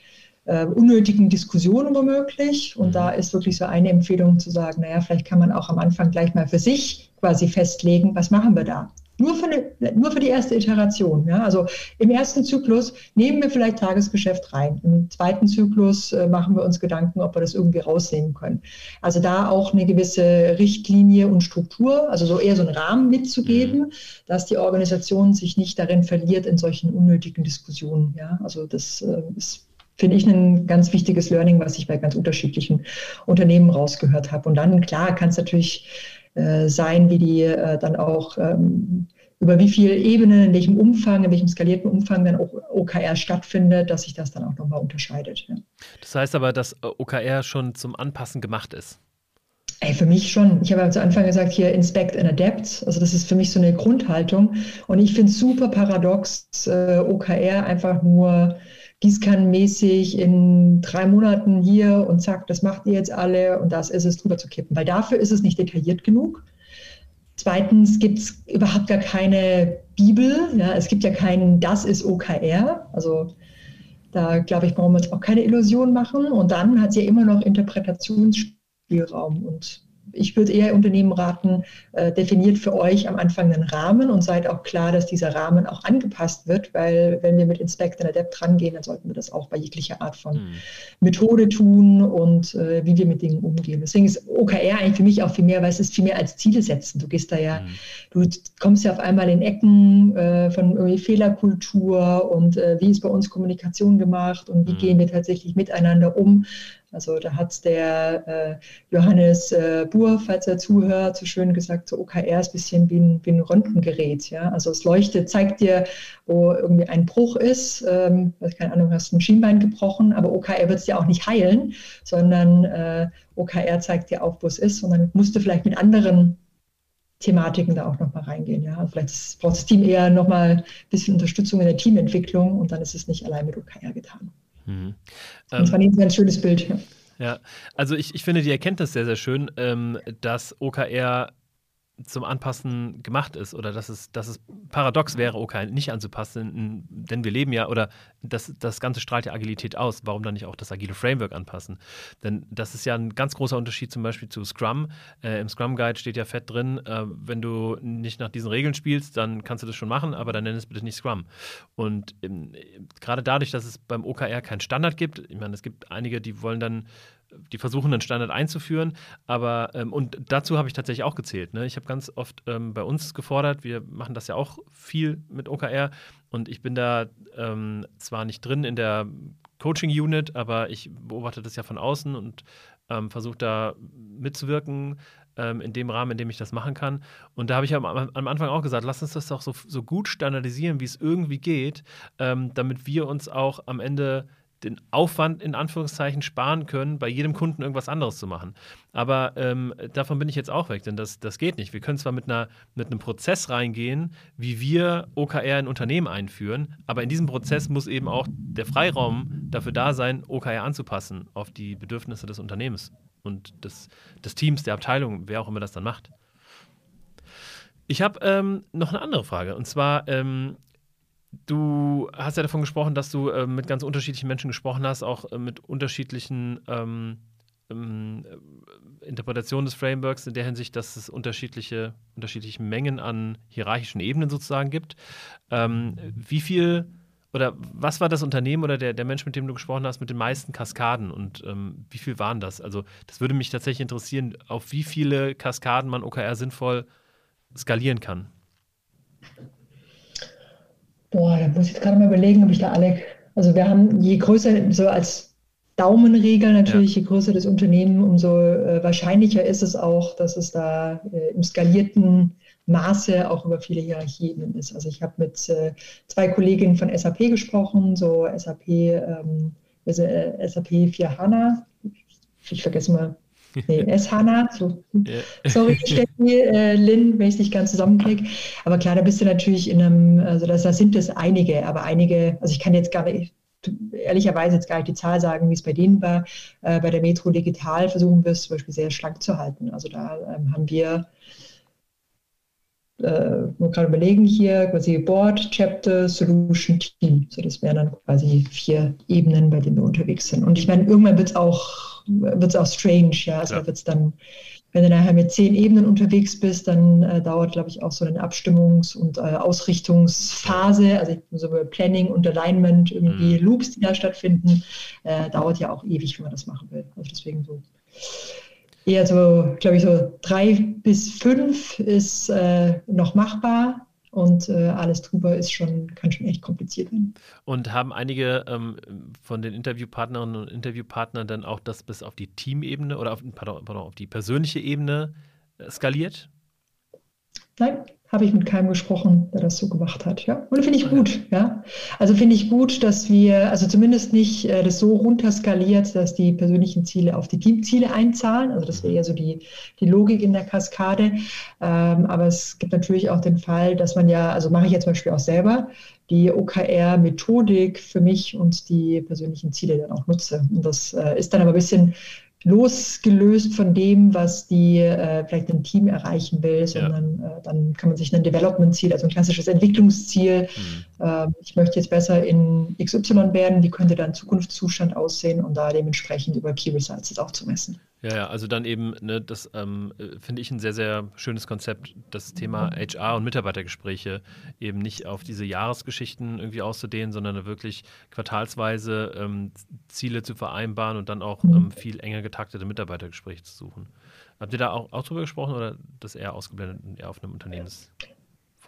äh, unnötigen Diskussionen womöglich. Und mhm. da ist wirklich so eine Empfehlung zu sagen, naja, vielleicht kann man auch am Anfang gleich mal für sich quasi festlegen, was machen wir da? Nur für, eine, nur für die erste Iteration. Ja? Also im ersten Zyklus nehmen wir vielleicht Tagesgeschäft rein. Im zweiten Zyklus äh, machen wir uns Gedanken, ob wir das irgendwie rausnehmen können. Also da auch eine gewisse Richtlinie und Struktur, also so eher so einen Rahmen mitzugeben, mhm. dass die Organisation sich nicht darin verliert in solchen unnötigen Diskussionen. Ja? Also das äh, ist finde ich ein ganz wichtiges Learning, was ich bei ganz unterschiedlichen Unternehmen rausgehört habe. Und dann, klar, kann es natürlich sein, wie die äh, dann auch ähm, über wie viele Ebenen, in welchem Umfang, in welchem skalierten Umfang dann auch OKR stattfindet, dass sich das dann auch nochmal unterscheidet. Ja. Das heißt aber, dass äh, OKR schon zum Anpassen gemacht ist. Ey, für mich schon. Ich habe ja zu Anfang gesagt, hier Inspect and Adapt. Also das ist für mich so eine Grundhaltung. Und ich finde es super paradox, äh, OKR einfach nur gießkannenmäßig in drei Monaten hier und zack, das macht ihr jetzt alle und das ist es drüber zu kippen. Weil dafür ist es nicht detailliert genug. Zweitens gibt es überhaupt gar keine Bibel. Ja, es gibt ja keinen, das ist OKR. Also da glaube ich, brauchen wir uns auch keine Illusion machen. Und dann hat sie ja immer noch Interpretationsspielraum. Und ich würde eher Unternehmen raten, äh, definiert für euch am Anfang einen Rahmen und seid auch klar, dass dieser Rahmen auch angepasst wird, weil wenn wir mit Inspect und Adapt rangehen, dann sollten wir das auch bei jeglicher Art von mhm. Methode tun und äh, wie wir mit Dingen umgehen. Deswegen ist OKR eigentlich für mich auch viel mehr, weil es ist viel mehr als Ziele setzen. Du gehst da ja, mhm. du kommst ja auf einmal in Ecken äh, von irgendwie Fehlerkultur und äh, wie ist bei uns Kommunikation gemacht und wie mhm. gehen wir tatsächlich miteinander um. Also da hat der äh, Johannes äh, Buhr, falls er zuhört, so schön gesagt, so OKR ist ein bisschen wie ein, wie ein Röntgengerät. Ja? Also es leuchtet, zeigt dir, wo irgendwie ein Bruch ist. Ähm, keine Ahnung, hast ein Schienbein gebrochen, aber OKR wird es ja auch nicht heilen, sondern äh, OKR zeigt dir auch, wo es ist. Und dann musst du vielleicht mit anderen Thematiken da auch nochmal reingehen. Ja? Also vielleicht braucht das Team eher nochmal ein bisschen Unterstützung in der Teamentwicklung und dann ist es nicht allein mit OKR getan. Mhm. das war ein ganz schönes Bild. Ja. Ja, also ich, ich finde die Erkenntnis sehr, sehr schön, ähm, dass OKR zum Anpassen gemacht ist oder dass es, dass es paradox wäre, OK nicht anzupassen, denn wir leben ja oder das, das Ganze strahlt ja Agilität aus. Warum dann nicht auch das agile Framework anpassen? Denn das ist ja ein ganz großer Unterschied zum Beispiel zu Scrum. Äh, Im Scrum Guide steht ja fett drin, äh, wenn du nicht nach diesen Regeln spielst, dann kannst du das schon machen, aber dann nenn es bitte nicht Scrum. Und ähm, gerade dadurch, dass es beim OKR keinen Standard gibt, ich meine, es gibt einige, die wollen dann die versuchen einen Standard einzuführen, aber ähm, und dazu habe ich tatsächlich auch gezählt. Ne? Ich habe ganz oft ähm, bei uns gefordert, wir machen das ja auch viel mit OKR und ich bin da ähm, zwar nicht drin in der Coaching-Unit, aber ich beobachte das ja von außen und ähm, versuche da mitzuwirken ähm, in dem Rahmen, in dem ich das machen kann. Und da habe ich am, am, Anfang auch gesagt, lass uns das doch so, so gut standardisieren, wie es irgendwie geht, ähm, damit wir uns auch am Ende den Aufwand in Anführungszeichen sparen können, bei jedem Kunden irgendwas anderes zu machen. Aber ähm, davon bin ich jetzt auch weg, denn das, das geht nicht. Wir können zwar mit, einer, mit einem Prozess reingehen, wie wir OKR in Unternehmen einführen, aber in diesem Prozess muss eben auch der Freiraum dafür da sein, OKR anzupassen auf die Bedürfnisse des Unternehmens und des, des Teams, der Abteilung, wer auch immer das dann macht. Ich habe ähm, noch eine andere Frage. Und zwar, ähm, Du hast ja davon gesprochen, dass du äh, mit ganz unterschiedlichen Menschen gesprochen hast, auch äh, mit unterschiedlichen ähm, ähm, Interpretationen des Frameworks, in der Hinsicht, dass es unterschiedliche, unterschiedliche Mengen an hierarchischen Ebenen sozusagen gibt. Ähm, wie viel oder was war das Unternehmen oder der, der Mensch, mit dem du gesprochen hast, mit den meisten Kaskaden und ähm, wie viel waren das? Also, das würde mich tatsächlich interessieren, auf wie viele Kaskaden man OKR sinnvoll skalieren kann. Boah, da muss ich jetzt gerade mal überlegen, ob ich da alle. Also wir haben, je größer, so als Daumenregel natürlich, ja. je größer das Unternehmen, umso äh, wahrscheinlicher ist es auch, dass es da äh, im skalierten Maße auch über viele Hierarchien ist. Also ich habe mit äh, zwei Kolleginnen von SAP gesprochen, so SAP, ähm, also, äh, SAP 4 HANA. Ich vergesse mal Nee, S-HANA. So. Yeah. Sorry, Steffi, äh, Lynn, wenn ich es nicht ganz zusammenkriege. Aber klar, da bist du natürlich in einem, also da sind es einige, aber einige, also ich kann jetzt gar nicht, ehrlicherweise jetzt gar nicht die Zahl sagen, wie es bei denen war. Äh, bei der Metro Digital versuchen wir es zum Beispiel sehr schlank zu halten. Also da ähm, haben wir äh, gerade überlegen hier, quasi Board, Chapter, Solution, Team. So, das wären dann quasi vier Ebenen, bei denen wir unterwegs sind. Und ich meine, irgendwann wird es auch wird es auch strange, ja. Also ja. wird es dann, wenn du nachher mit zehn Ebenen unterwegs bist, dann äh, dauert, glaube ich, auch so eine Abstimmungs- und äh, Ausrichtungsphase, also sowohl Planning und Alignment, irgendwie mhm. Loops, die da stattfinden, äh, dauert ja auch ewig, wenn man das machen will. Also deswegen so eher so, glaube ich, so drei bis fünf ist äh, noch machbar. Und äh, alles drüber ist schon, kann schon echt kompliziert werden. Und haben einige ähm, von den Interviewpartnerinnen und Interviewpartnern dann auch das bis auf die Teamebene oder auf, pardon, pardon, auf die persönliche Ebene äh, skaliert? Nein, habe ich mit keinem gesprochen, der das so gemacht hat. Ja, und finde ich ah, gut. Ja, also finde ich gut, dass wir, also zumindest nicht äh, das so runterskaliert, dass die persönlichen Ziele auf die Teamziele einzahlen. Also das wäre ja so die, die Logik in der Kaskade. Ähm, aber es gibt natürlich auch den Fall, dass man ja, also mache ich jetzt zum Beispiel auch selber, die OKR-Methodik für mich und die persönlichen Ziele dann auch nutze. Und das äh, ist dann aber ein bisschen losgelöst von dem, was die äh, vielleicht ein Team erreichen will, sondern ja. äh, dann kann man sich ein Development-Ziel, also ein klassisches Entwicklungsziel, mhm. Äh, ich möchte jetzt besser in XY werden, wie könnte dann Zukunftszustand aussehen und da dementsprechend über Key Results das auch zu messen. Ja, ja, also dann eben, ne, das ähm, finde ich ein sehr, sehr schönes Konzept, das Thema HR und Mitarbeitergespräche eben nicht auf diese Jahresgeschichten irgendwie auszudehnen, sondern wirklich quartalsweise ähm, Ziele zu vereinbaren und dann auch ähm, viel enger getaktete Mitarbeitergespräche zu suchen. Habt ihr da auch, auch drüber gesprochen oder das eher ausgeblendet und eher auf einem Unternehmens?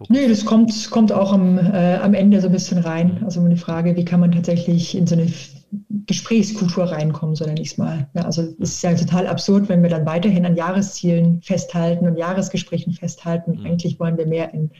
Fokus? Nee, das kommt, kommt auch am, äh, am Ende so ein bisschen rein. Also eine Frage, wie kann man tatsächlich in so eine Gesprächskultur reinkommen, so nenne ich es mal. Ja, also es ist ja total absurd, wenn wir dann weiterhin an Jahreszielen festhalten und Jahresgesprächen festhalten. Mhm. Eigentlich wollen wir mehr in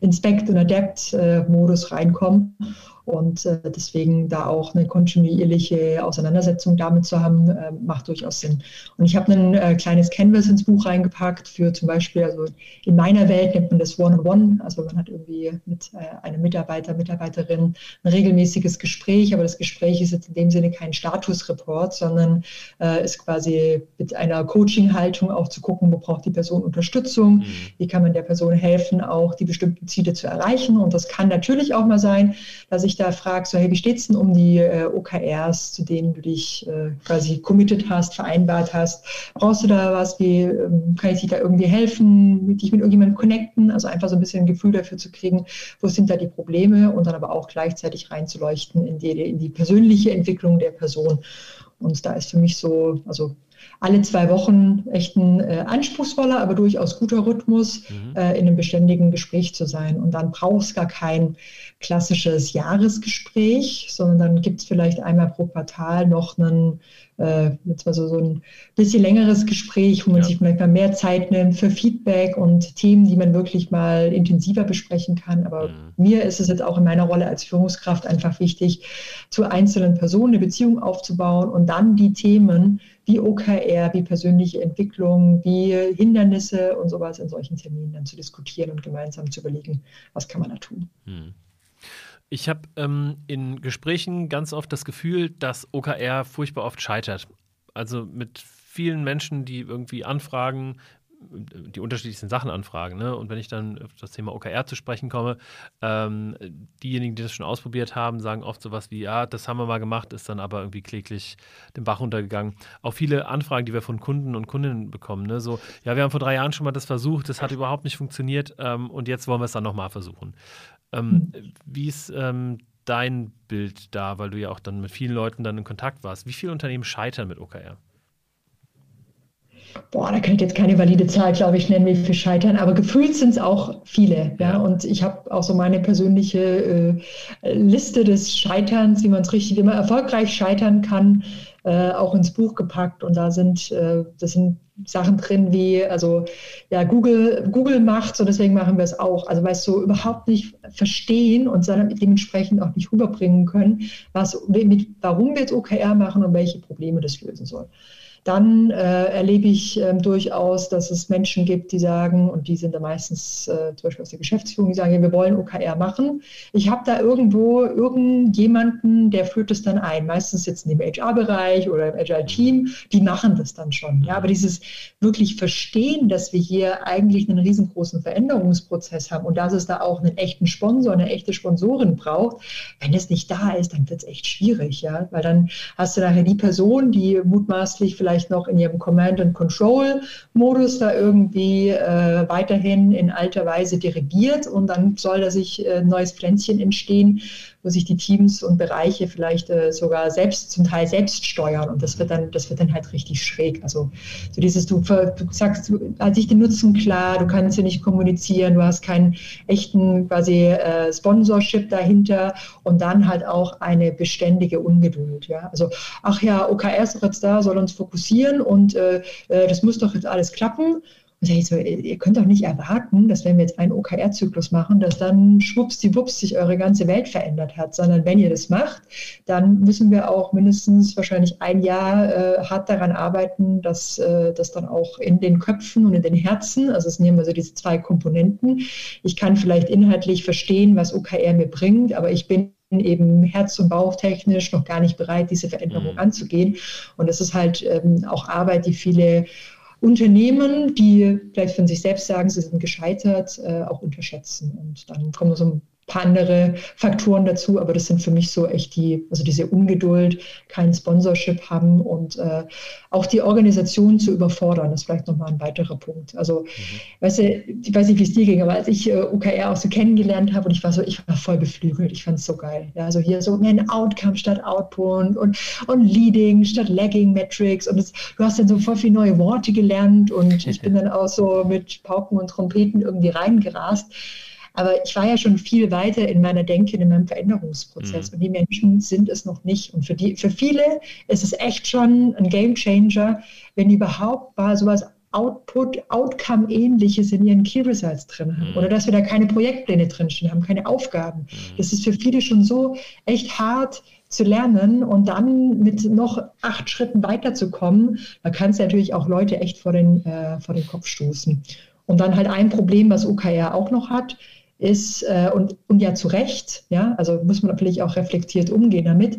Inspect- und Adapt-Modus reinkommen. Und äh, deswegen da auch eine kontinuierliche Auseinandersetzung damit zu haben, äh, macht durchaus Sinn. Und ich habe ein äh, kleines Canvas ins Buch reingepackt für zum Beispiel, also in meiner Welt nennt man das One-on-One. Also man hat irgendwie mit äh, einem Mitarbeiter, Mitarbeiterin ein regelmäßiges Gespräch, aber das Gespräch ist jetzt in dem Sinne kein Statusreport, sondern äh, ist quasi mit einer Coaching-Haltung auch zu gucken, wo braucht die Person Unterstützung, mhm. wie kann man der Person helfen, auch die bestimmten Ziele zu erreichen. Und das kann natürlich auch mal sein, dass ich dich da fragst, so, hey, wie steht es denn um die äh, OKRs, zu denen du dich äh, quasi committed hast, vereinbart hast? Brauchst du da was? Wie ähm, kann ich dir da irgendwie helfen, dich mit irgendjemandem connecten? Also einfach so ein bisschen ein Gefühl dafür zu kriegen, wo sind da die Probleme und dann aber auch gleichzeitig reinzuleuchten in die, in die persönliche Entwicklung der Person. Und da ist für mich so, also alle zwei Wochen echt ein äh, anspruchsvoller, aber durchaus guter Rhythmus, mhm. äh, in einem beständigen Gespräch zu sein. Und dann braucht es gar kein klassisches Jahresgespräch, sondern dann gibt es vielleicht einmal pro Quartal noch einen, äh, jetzt mal so, so ein bisschen längeres Gespräch, wo man ja. sich vielleicht mal mehr Zeit nimmt für Feedback und Themen, die man wirklich mal intensiver besprechen kann. Aber mhm. mir ist es jetzt auch in meiner Rolle als Führungskraft einfach wichtig, zu einzelnen Personen eine Beziehung aufzubauen und dann die Themen, wie OKR, wie persönliche Entwicklung, wie Hindernisse und sowas in solchen Terminen dann zu diskutieren und gemeinsam zu überlegen, was kann man da tun. Hm. Ich habe ähm, in Gesprächen ganz oft das Gefühl, dass OKR furchtbar oft scheitert. Also mit vielen Menschen, die irgendwie anfragen, die unterschiedlichsten Sachen anfragen. Ne? Und wenn ich dann auf das Thema OKR zu sprechen komme, ähm, diejenigen, die das schon ausprobiert haben, sagen oft sowas wie, ja, das haben wir mal gemacht, ist dann aber irgendwie kläglich den Bach runtergegangen. Auch viele Anfragen, die wir von Kunden und Kundinnen bekommen, ne? so, ja, wir haben vor drei Jahren schon mal das versucht, das hat überhaupt nicht funktioniert ähm, und jetzt wollen wir es dann nochmal versuchen. Ähm. Wie ist ähm, dein Bild da, weil du ja auch dann mit vielen Leuten dann in Kontakt warst? Wie viele Unternehmen scheitern mit OKR? boah, da kann ich jetzt keine valide Zahl, glaube ich, nennen, wie viel scheitern, aber gefühlt sind es auch viele. Ja? Und ich habe auch so meine persönliche äh, Liste des Scheiterns, wie man es richtig, wie man erfolgreich scheitern kann, äh, auch ins Buch gepackt. Und da sind, äh, das sind Sachen drin wie, also ja, Google, Google macht und deswegen machen wir es auch. Also weißt du, überhaupt nicht verstehen und dementsprechend auch nicht rüberbringen können, was, mit, warum wir jetzt OKR machen und welche Probleme das lösen soll dann äh, erlebe ich äh, durchaus, dass es Menschen gibt, die sagen, und die sind da meistens äh, zum Beispiel aus der Geschäftsführung, die sagen, ja, wir wollen OKR machen. Ich habe da irgendwo irgendjemanden, der führt es dann ein. Meistens sitzen die im HR-Bereich oder im Agile-Team, die machen das dann schon. Ja, aber dieses wirklich Verstehen, dass wir hier eigentlich einen riesengroßen Veränderungsprozess haben und dass es da auch einen echten Sponsor, eine echte Sponsorin braucht, wenn es nicht da ist, dann wird es echt schwierig, ja, weil dann hast du nachher die Person, die mutmaßlich vielleicht vielleicht noch in ihrem Command-and-Control-Modus da irgendwie äh, weiterhin in alter Weise dirigiert und dann soll da sich äh, neues Pflänzchen entstehen, wo sich die Teams und Bereiche vielleicht äh, sogar selbst zum Teil selbst steuern und das wird dann, das wird dann halt richtig schräg. Also so dieses, du, du sagst, du hat sich den Nutzen klar, du kannst ja nicht kommunizieren, du hast keinen echten quasi äh, Sponsorship dahinter und dann halt auch eine beständige Ungeduld. Ja? Also, ach ja, OKR ist doch jetzt da, soll uns fokussieren und äh, äh das muss doch jetzt alles klappen. Und sage ich so, ihr könnt doch nicht erwarten, dass wenn wir jetzt einen OKR-Zyklus machen, dass dann schwuppsdiwupps sich eure ganze Welt verändert hat, sondern wenn ihr das macht, dann müssen wir auch mindestens wahrscheinlich ein Jahr äh, hart daran arbeiten, dass äh, das dann auch in den Köpfen und in den Herzen, also es nehmen wir so diese zwei Komponenten. Ich kann vielleicht inhaltlich verstehen, was OKR mir bringt, aber ich bin eben herz- und bauchtechnisch noch gar nicht bereit, diese Veränderung mhm. anzugehen. Und das ist halt ähm, auch Arbeit, die viele Unternehmen, die vielleicht von sich selbst sagen, sie sind gescheitert, äh, auch unterschätzen. Und dann kommen so ein paar andere Faktoren dazu, aber das sind für mich so echt die, also diese Ungeduld, kein Sponsorship haben und äh, auch die Organisation zu überfordern, ist vielleicht nochmal ein weiterer Punkt. Also, mhm. weißt du, ich weiß nicht, wie es dir ging, aber als ich äh, OKR auch so kennengelernt habe und ich war so, ich war voll beflügelt, ich fand es so geil. Ja, also hier so ein Outcome statt Output und, und Leading statt Lagging Metrics und das, du hast dann so voll viele neue Worte gelernt und ich bin dann auch so mit Pauken und Trompeten irgendwie reingerast. Aber ich war ja schon viel weiter in meiner Denke, in meinem Veränderungsprozess. Mhm. Und die Menschen sind es noch nicht. Und für, die, für viele ist es echt schon ein Game Changer, wenn die überhaupt mal sowas Output, Outcome-ähnliches in ihren Key Results drin haben. Mhm. Oder dass wir da keine Projektpläne drinstehen haben, keine Aufgaben. Mhm. Das ist für viele schon so echt hart zu lernen und dann mit noch acht Schritten weiterzukommen. Da kannst du natürlich auch Leute echt vor den, äh, vor den Kopf stoßen. Und dann halt ein Problem, was OKR auch noch hat, ist, äh, und, und ja zu Recht, ja, also muss man natürlich auch reflektiert umgehen damit.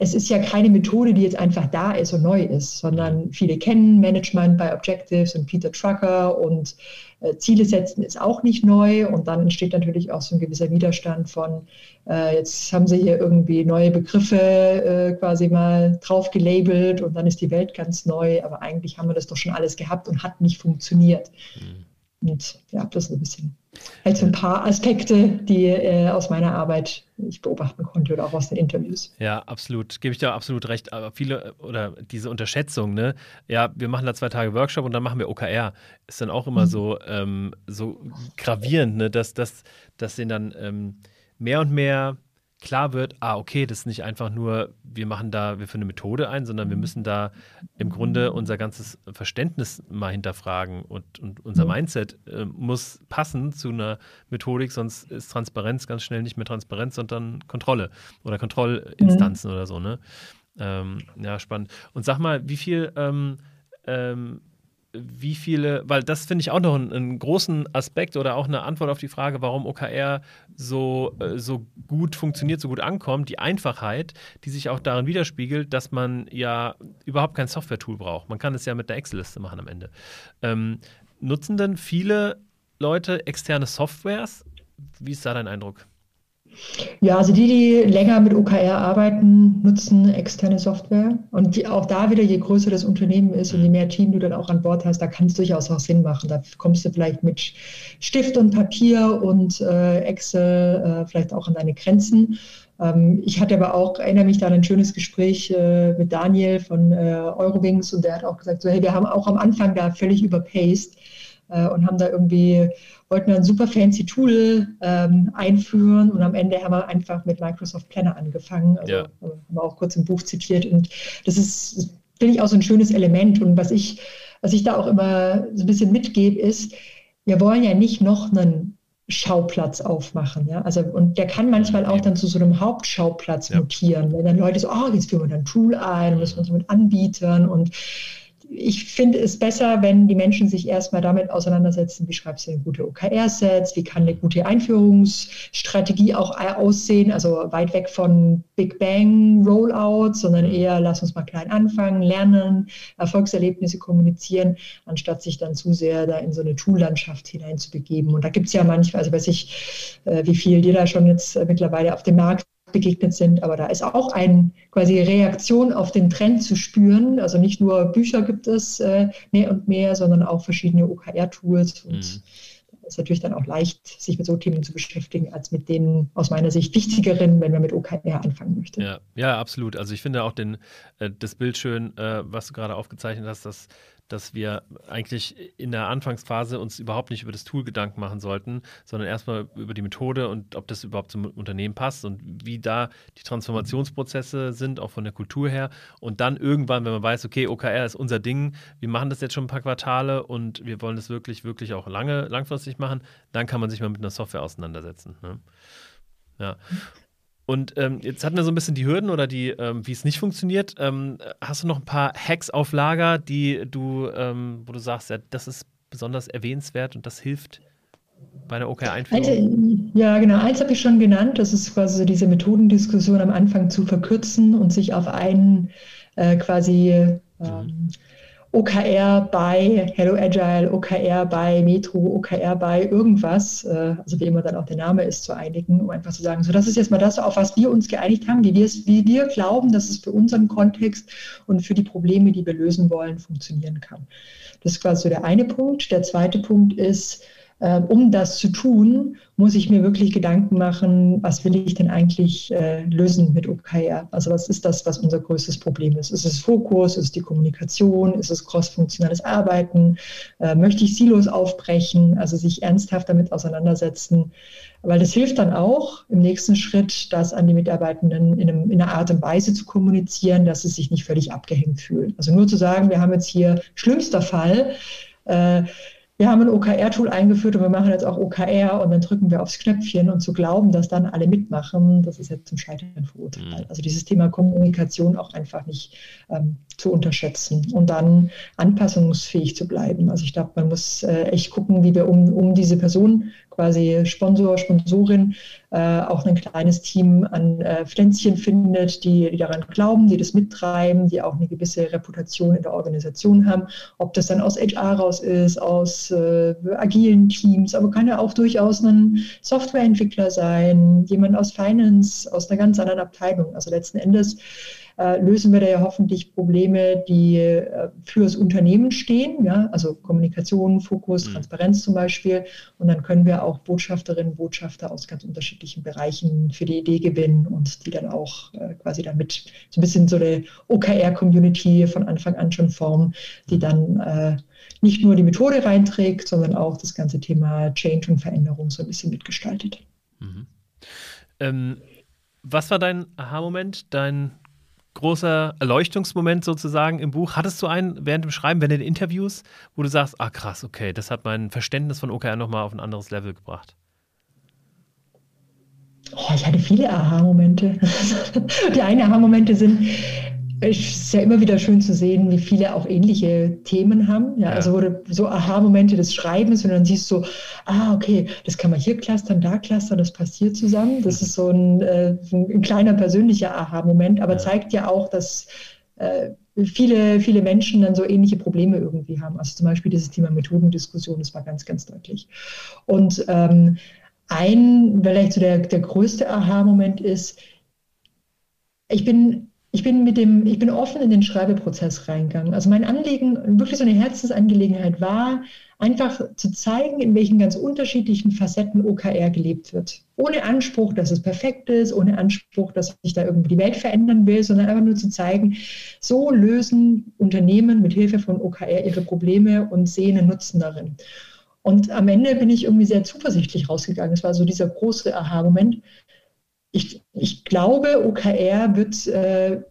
Es ist ja keine Methode, die jetzt einfach da ist und neu ist, sondern viele kennen Management bei Objectives und Peter Trucker und äh, Ziele setzen ist auch nicht neu und dann entsteht natürlich auch so ein gewisser Widerstand von, äh, jetzt haben sie hier irgendwie neue Begriffe äh, quasi mal drauf gelabelt und dann ist die Welt ganz neu, aber eigentlich haben wir das doch schon alles gehabt und hat nicht funktioniert. Mhm. Und ja, das ist ein bisschen halt so ein paar Aspekte, die äh, aus meiner Arbeit ich beobachten konnte oder auch aus den Interviews. Ja, absolut. Gebe ich dir absolut recht. Aber viele oder diese Unterschätzung, ne? Ja, wir machen da zwei Tage Workshop und dann machen wir OKR. Ist dann auch immer mhm. so, ähm, so gravierend, ne? Dass, dass, dass den dann ähm, mehr und mehr klar wird, ah, okay, das ist nicht einfach nur, wir machen da, wir führen eine Methode ein, sondern wir müssen da im Grunde unser ganzes Verständnis mal hinterfragen und, und unser Mindset äh, muss passen zu einer Methodik, sonst ist Transparenz ganz schnell nicht mehr Transparenz, sondern Kontrolle oder Kontrollinstanzen mhm. oder so, ne? Ähm, ja, spannend. Und sag mal, wie viel ähm, ähm, wie viele, weil das finde ich auch noch einen, einen, großen Aspekt oder auch eine Antwort auf die Frage, warum OKR so, äh, so gut funktioniert, so gut ankommt, die Einfachheit, die sich auch darin widerspiegelt, dass man ja überhaupt kein Software-Tool braucht. Man kann es ja mit der Excel-Liste machen am Ende. Ähm, nutzen denn viele Leute externe Softwares? Wie ist da dein Eindruck? Ja, also die, die länger mit OKR arbeiten, nutzen externe Software. Und die, auch da wieder, je größer das Unternehmen ist und je mehr Team du dann auch an Bord hast, da kann es durchaus auch Sinn machen. Da kommst du vielleicht mit Stift und Papier und äh, Excel äh, vielleicht auch an deine Grenzen. Ähm, ich hatte aber auch, erinnere mich da an ein schönes Gespräch äh, mit Daniel von äh, Eurowings und der hat auch gesagt, so hey, wir haben auch am Anfang da völlig überpaced äh, und haben da irgendwie, wollten ein super fancy Tool ähm, einführen und am Ende haben wir einfach mit Microsoft Planner angefangen. Also ja. haben wir auch kurz im Buch zitiert und das ist, finde ich, auch so ein schönes Element und was ich, was ich da auch immer so ein bisschen mitgebe, ist, wir wollen ja nicht noch einen Schauplatz aufmachen. Ja? Also, und der kann manchmal auch dann zu so einem Hauptschauplatz ja. mutieren, wenn dann Leute so, oh, jetzt führen wir dann ein Tool ein, müssen wir uns mit Anbietern und ich finde es besser, wenn die Menschen sich erstmal damit auseinandersetzen, wie schreibst du eine gute OKR-Sets, wie kann eine gute Einführungsstrategie auch aussehen, also weit weg von Big Bang Rollout, sondern mhm. eher lass uns mal klein anfangen, lernen, Erfolgserlebnisse kommunizieren, anstatt sich dann zu sehr da in so eine Tool-Landschaft hineinzubegeben. Und da gibt es ja manchmal, also weiß ich, äh, wie viel dir da schon jetzt äh, mittlerweile auf dem Markt begegnet sind. Aber da ist auch eine quasi Reaktion auf den Trend zu spüren. Also nicht nur Bücher gibt es äh, mehr und mehr, sondern auch verschiedene OKR-Tools. Und mhm. ist natürlich dann auch leicht, sich mit so Themen zu beschäftigen, als mit den aus meiner Sicht wichtigeren, wenn man mit OKR anfangen möchte. Ja, ja absolut. Also ich finde auch den, äh, das Bild schön, äh, was du gerade aufgezeichnet hast, dass dass wir eigentlich in der Anfangsphase uns überhaupt nicht über das Tool Gedanken machen sollten, sondern erstmal über die Methode und ob das überhaupt zum Unternehmen passt und wie da die Transformationsprozesse sind, auch von der Kultur her. Und dann irgendwann, wenn man weiß, okay, OKR ist unser Ding, wir machen das jetzt schon ein paar Quartale und wir wollen das wirklich, wirklich auch lange, langfristig machen, dann kann man sich mal mit einer Software auseinandersetzen. Ne? Ja. Und ähm, jetzt hatten wir so ein bisschen die Hürden oder die, ähm, wie es nicht funktioniert. Ähm, hast du noch ein paar Hacks auf Lager, die du, ähm, wo du sagst, ja, das ist besonders erwähnenswert und das hilft bei der OKR-Einführung? Ja, genau. Eins habe ich schon genannt. Das ist quasi diese Methodendiskussion am Anfang zu verkürzen und sich auf einen äh, quasi mhm ähm, OKR bei Hello Agile, OKR bei Metro, OKR bei irgendwas, äh, also wie immer dann auch der Name ist, zu einigen, um einfach zu sagen, so das ist jetzt mal das, auf was wir uns geeinigt haben, wie, wie wir glauben, dass es für unseren Kontext und für die Probleme, die wir lösen wollen, funktionieren kann. Das ist quasi so der eine Punkt. Der zweite Punkt ist, äh, um das zu tun, muss ich mir wirklich Gedanken machen, was will ich denn eigentlich äh, lösen mit OKR? Also was ist das, was unser größtes Problem ist? Ist es Fokus? Ist es die Kommunikation? Ist es crossfunktionales Arbeiten? Äh, möchte ich Silos aufbrechen? Also sich ernsthaft damit auseinandersetzen, weil das hilft dann auch im nächsten Schritt, das an die Mitarbeitenden in, einem, in einer Art und Weise zu kommunizieren, dass sie sich nicht völlig abgehängt fühlen. Also nur zu sagen, wir haben jetzt hier schlimmster Fall, äh, wir haben ein OKR-Tool eingeführt und wir machen jetzt auch OKR und dann drücken wir aufs Knöpfchen und zu glauben, dass dann alle mitmachen, das ist jetzt zum Scheitern verurteilt. Mhm. Also dieses Thema Kommunikation auch einfach nicht ähm, zu unterschätzen und dann anpassungsfähig zu bleiben. Also ich glaube, man muss äh, echt gucken, wie wir um, um diese Person quasi Sponsor, Sponsorin äh, auch ein kleines Team an äh, Pflänzchen findet, die, die daran glauben, die das mittreiben, die auch eine gewisse Reputation in der Organisation haben. Ob das dann aus HR raus ist, aus äh, agilen Teams, aber kann ja auch durchaus ein Softwareentwickler sein, jemand aus Finance, aus einer ganz anderen Abteilung. Also letzten Endes äh, lösen wir da ja hoffentlich Probleme, die äh, fürs Unternehmen stehen, ja, also Kommunikation, Fokus, mhm. Transparenz zum Beispiel. Und dann können wir auch Botschafterinnen, Botschafter aus ganz unterschiedlichen Bereichen für die Idee gewinnen und die dann auch äh, quasi damit so ein bisschen so eine OKR-Community von Anfang an schon formen, die mhm. dann äh, nicht nur die Methode reinträgt, sondern auch das ganze Thema Change und Veränderung so ein bisschen mitgestaltet. Mhm. Ähm, was war dein Aha-Moment, dein großer Erleuchtungsmoment sozusagen im Buch. Hattest du einen während dem Schreiben, während den Interviews, wo du sagst, ah krass, okay, das hat mein Verständnis von OKR nochmal auf ein anderes Level gebracht? Oh, ich hatte viele Aha-Momente. Die einen Aha-Momente sind, es ist ja immer wieder schön zu sehen, wie viele auch ähnliche Themen haben. Ja, ja. Also du so Aha-Momente des Schreibens und dann siehst du, ah, okay, das kann man hier clustern, da clustern, das passt hier zusammen. Das ist so ein, äh, ein kleiner persönlicher Aha-Moment, aber ja. zeigt ja auch, dass äh, viele, viele Menschen dann so ähnliche Probleme irgendwie haben. Also zum Beispiel dieses Thema Methodendiskussion, das war ganz, ganz deutlich. Und ähm, ein, vielleicht so der, der größte Aha-Moment ist, ich bin ich bin mit dem, ich bin offen in den Schreibeprozess reingegangen. Also mein Anliegen, wirklich so eine Herzensangelegenheit war, einfach zu zeigen, in welchen ganz unterschiedlichen Facetten OKR gelebt wird. Ohne Anspruch, dass es perfekt ist, ohne Anspruch, dass ich da irgendwie die Welt verändern will, sondern einfach nur zu zeigen, so lösen Unternehmen mit Hilfe von OKR ihre Probleme und sehen einen Nutzen darin. Und am Ende bin ich irgendwie sehr zuversichtlich rausgegangen. Es war so dieser große Aha-Moment. Ich, ich glaube, OKR wird, äh,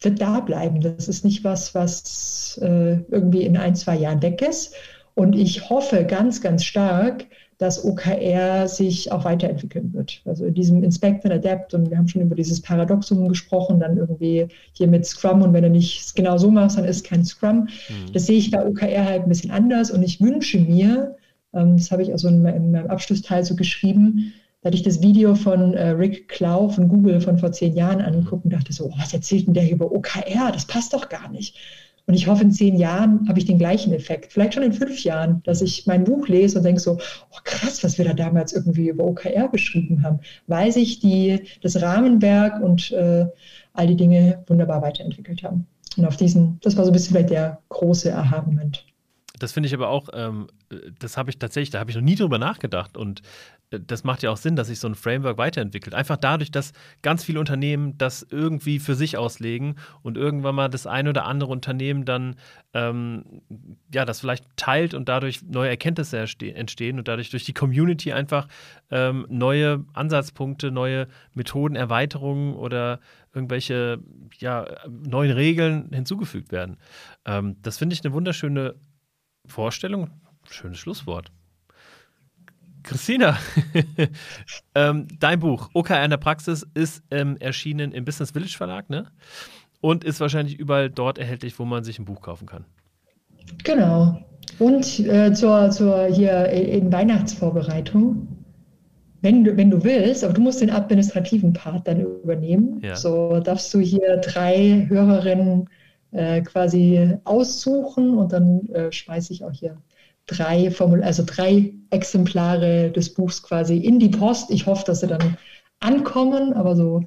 wird da bleiben. Das ist nicht was, was äh, irgendwie in ein, zwei Jahren weg ist. Und ich hoffe ganz, ganz stark, dass OKR sich auch weiterentwickeln wird. Also in diesem Inspect and Adapt und wir haben schon über dieses Paradoxum gesprochen, dann irgendwie hier mit Scrum und wenn du nicht genau so machst, dann ist kein Scrum. Mhm. Das sehe ich bei OKR halt ein bisschen anders und ich wünsche mir, ähm, das habe ich also in meinem Abschlussteil so geschrieben, da hatte ich das Video von äh, Rick Clow von Google von vor zehn Jahren angeguckt und dachte so, oh, was erzählt denn der über OKR? Das passt doch gar nicht. Und ich hoffe, in zehn Jahren habe ich den gleichen Effekt. Vielleicht schon in fünf Jahren, dass ich mein Buch lese und denke so, oh krass, was wir da damals irgendwie über OKR geschrieben haben, weil sich die, das Rahmenwerk und äh, all die Dinge wunderbar weiterentwickelt haben. Und auf diesen, das war so ein bisschen vielleicht der große Aha-Moment. Das finde ich aber auch, ähm, das habe ich tatsächlich, da habe ich noch nie drüber nachgedacht. Und das macht ja auch Sinn, dass sich so ein Framework weiterentwickelt. Einfach dadurch, dass ganz viele Unternehmen das irgendwie für sich auslegen und irgendwann mal das eine oder andere Unternehmen dann ähm, ja das vielleicht teilt und dadurch neue Erkenntnisse entstehen und dadurch durch die Community einfach ähm, neue Ansatzpunkte, neue Methoden, Erweiterungen oder irgendwelche ja, neuen Regeln hinzugefügt werden. Ähm, das finde ich eine wunderschöne Vorstellung. Schönes Schlusswort. Christina, ähm, dein Buch OKR in der Praxis ist ähm, erschienen im Business Village Verlag, ne? Und ist wahrscheinlich überall dort erhältlich, wo man sich ein Buch kaufen kann. Genau. Und äh, zur, zur hier in Weihnachtsvorbereitung, wenn du, wenn du willst, aber du musst den administrativen Part dann übernehmen, ja. so darfst du hier drei Hörerinnen äh, quasi aussuchen und dann äh, schmeiße ich auch hier drei Formul also drei Exemplare des Buchs quasi in die Post. Ich hoffe, dass sie dann ankommen, aber so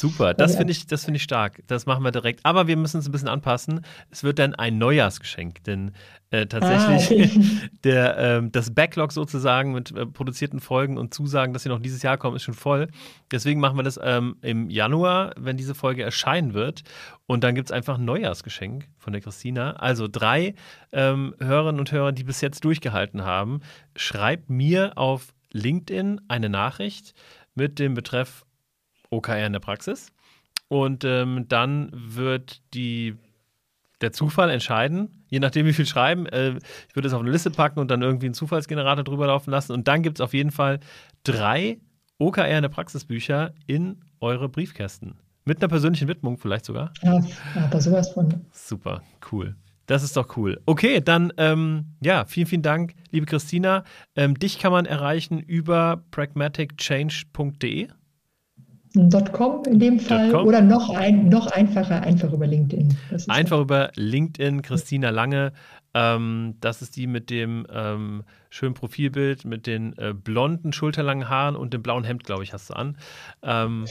Super, das finde ich, find ich stark. Das machen wir direkt. Aber wir müssen es ein bisschen anpassen. Es wird dann ein Neujahrsgeschenk, denn äh, tatsächlich ah, der, äh, das Backlog sozusagen mit äh, produzierten Folgen und Zusagen, dass sie noch dieses Jahr kommen, ist schon voll. Deswegen machen wir das ähm, im Januar, wenn diese Folge erscheinen wird. Und dann gibt es einfach ein Neujahrsgeschenk von der Christina. Also drei ähm, Hörerinnen und Hörer, die bis jetzt durchgehalten haben, schreibt mir auf LinkedIn eine Nachricht mit dem Betreff OKR in der Praxis. Und ähm, dann wird die, der Zufall entscheiden, je nachdem, wie viel schreiben. Äh, ich würde es auf eine Liste packen und dann irgendwie einen Zufallsgenerator drüber laufen lassen. Und dann gibt es auf jeden Fall drei OKR in der Praxisbücher in eure Briefkästen. Mit einer persönlichen Widmung vielleicht sogar. Ja, aber sowas von. Super, cool. Das ist doch cool. Okay, dann ähm, ja, vielen, vielen Dank, liebe Christina. Ähm, dich kann man erreichen über pragmaticchange.de. .com in dem Fall .com. oder noch, ein, noch einfacher, einfach über LinkedIn. Einfach so. über LinkedIn, Christina Lange. Ähm, das ist die mit dem ähm, schönen Profilbild, mit den äh, blonden, schulterlangen Haaren und dem blauen Hemd, glaube ich, hast du an. Ähm,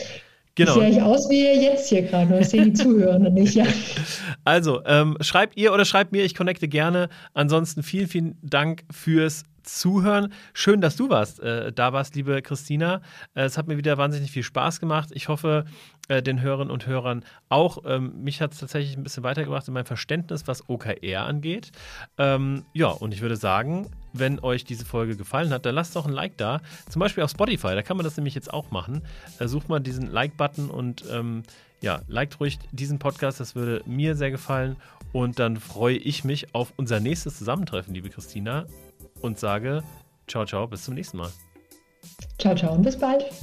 Genau. Sehe ich aus wie jetzt hier gerade, das sehen die Zuhörenden nicht, ja. Also, ähm, schreibt ihr oder schreibt mir, ich connecte gerne. Ansonsten vielen, vielen Dank fürs Zuhören. Schön, dass du warst, äh, da warst, liebe Christina. Äh, es hat mir wieder wahnsinnig viel Spaß gemacht. Ich hoffe, äh, den Hörerinnen und Hörern auch. Ähm, mich hat es tatsächlich ein bisschen weitergebracht in meinem Verständnis, was OKR angeht. Ähm, ja, und ich würde sagen, wenn euch diese Folge gefallen hat, dann lasst doch ein Like da. Zum Beispiel auf Spotify, da kann man das nämlich jetzt auch machen. Äh, sucht mal diesen Like-Button und ähm, ja, liked ruhig diesen Podcast, das würde mir sehr gefallen. Und dann freue ich mich auf unser nächstes Zusammentreffen, liebe Christina und sage ciao, ciao, bis zum nächsten Mal. Ciao, ciao und bis bald.